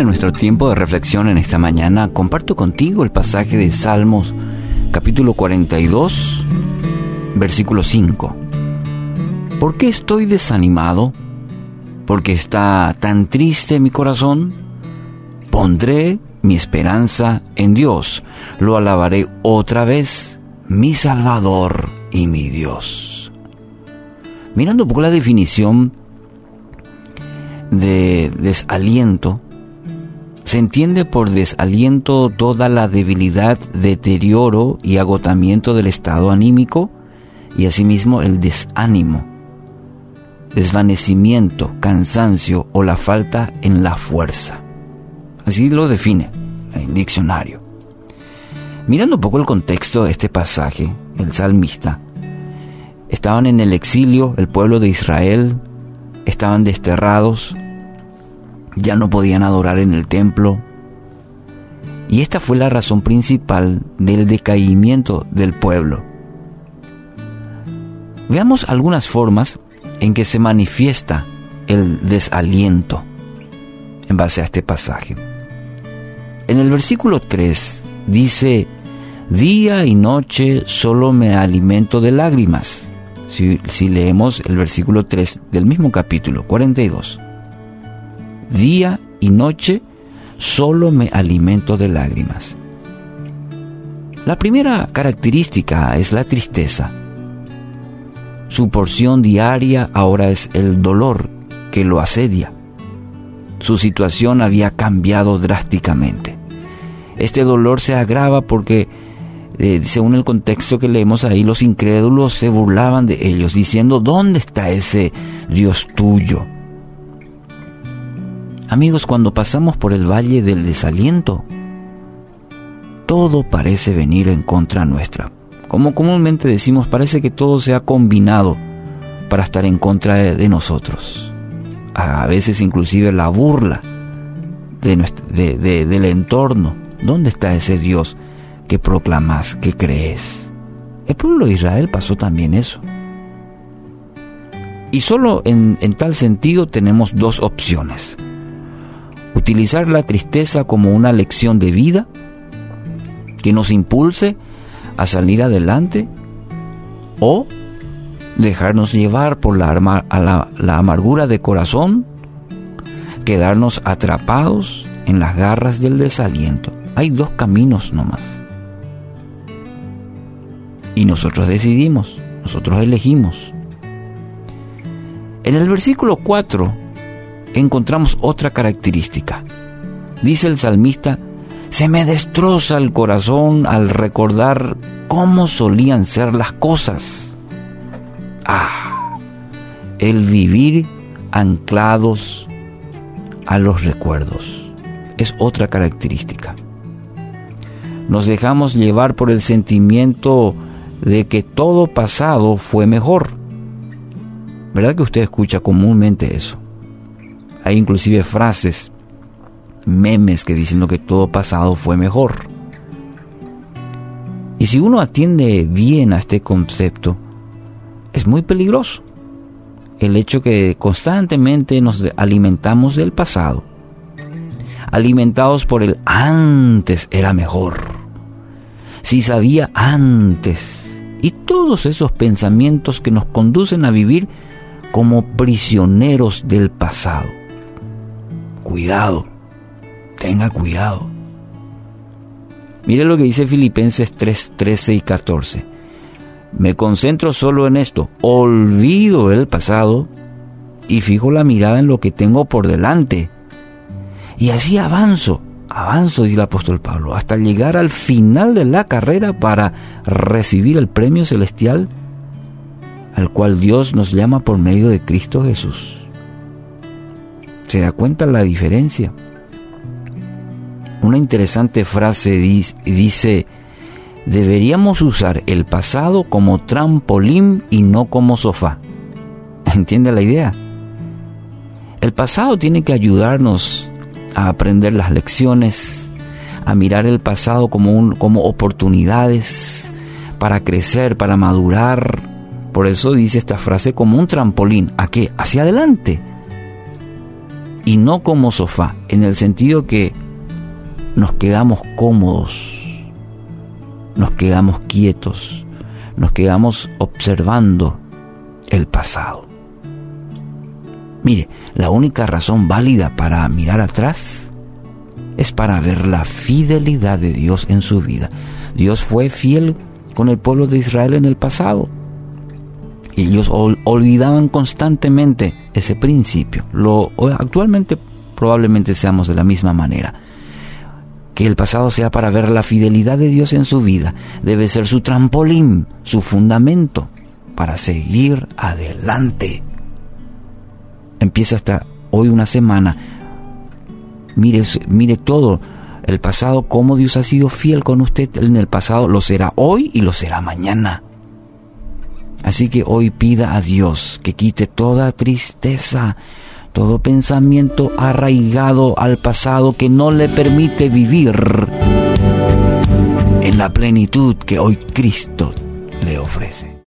En nuestro tiempo de reflexión en esta mañana comparto contigo el pasaje de Salmos capítulo 42, versículo 5. ¿Por qué estoy desanimado? ¿Por qué está tan triste mi corazón? Pondré mi esperanza en Dios, lo alabaré otra vez, mi Salvador y mi Dios. Mirando un poco la definición de desaliento, se entiende por desaliento toda la debilidad, deterioro y agotamiento del estado anímico y asimismo el desánimo, desvanecimiento, cansancio o la falta en la fuerza. Así lo define el diccionario. Mirando un poco el contexto de este pasaje, el salmista, estaban en el exilio el pueblo de Israel, estaban desterrados, ya no podían adorar en el templo. Y esta fue la razón principal del decaimiento del pueblo. Veamos algunas formas en que se manifiesta el desaliento en base a este pasaje. En el versículo 3 dice, día y noche solo me alimento de lágrimas. Si, leemos el versículo 3 del mismo capítulo 42 día y noche solo me alimento de lágrimas. La primera característica es la tristeza. Su porción diaria ahora es el dolor que lo asedia. Su situación había cambiado drásticamente. Este dolor se agrava porque, eh, según el contexto que leemos ahí, los incrédulos se burlaban de ellos, diciendo, ¿dónde está ese Dios tuyo? Amigos, cuando pasamos por el valle del desaliento, todo parece venir en contra nuestra. Como comúnmente decimos, parece que todo se ha combinado para estar en contra de, nosotros. A veces inclusive la burla de del entorno. ¿Dónde está ese Dios que proclamas, que crees? El pueblo de Israel pasó también eso. Y solo en tal sentido tenemos dos opciones utilizar la tristeza como una lección de vida que nos impulse a salir adelante o dejarnos llevar por la, la, amargura de corazón, quedarnos atrapados en las garras del desaliento. Hay dos caminos nomás. Y nosotros decidimos, nosotros elegimos. En el versículo 4 encontramos otra característica. Dice el salmista, se me destroza el corazón al recordar cómo solían ser las cosas. Ah, el vivir anclados a los recuerdos es otra característica. Nos dejamos llevar por el sentimiento de que todo pasado fue mejor. ¿Verdad que usted escucha comúnmente eso? Hay inclusive frases, memes que dicen que todo pasado fue mejor. Y si uno atiende bien a este concepto, es muy peligroso. El hecho que constantemente nos alimentamos del pasado, alimentados por el antes era mejor, si sabía antes, y todos esos pensamientos que nos conducen a vivir como prisioneros del pasado. Cuidado, tenga cuidado. Mire lo que dice Filipenses 3, 13 y 14. Me concentro solo en esto, olvido el pasado y fijo la mirada en lo que tengo por delante. Y así avanzo, avanzo, dice el apóstol Pablo, hasta llegar al final de la carrera para recibir el premio celestial al cual Dios nos llama por medio de Cristo Jesús. ¿Se da cuenta la diferencia? Una interesante frase dice, deberíamos usar el pasado como trampolín y no como sofá. ¿Entiende la idea? El pasado tiene que ayudarnos a aprender las lecciones, a mirar el pasado como, un, como oportunidades para crecer, para madurar. Por eso dice esta frase como un trampolín. ¿A qué? Hacia adelante y no como sofá, en el sentido que nos quedamos cómodos, nos quedamos quietos, nos quedamos observando el pasado. Mire, la única razón válida para mirar atrás es para ver la fidelidad de Dios en su vida. Dios fue fiel con el pueblo de Israel en el pasado. Ellos olvidaban constantemente ese principio. Lo, actualmente probablemente seamos de la misma manera. Que el pasado sea para ver la fidelidad de Dios en su vida. Debe ser su trampolín, su fundamento para seguir adelante. Empieza hasta hoy una semana. Mire, mire todo el pasado, cómo Dios ha sido fiel con usted en el pasado, lo será hoy y lo será mañana. Así que hoy pida a Dios que quite toda tristeza, todo pensamiento arraigado al pasado que no le permite vivir en la plenitud que hoy Cristo le ofrece.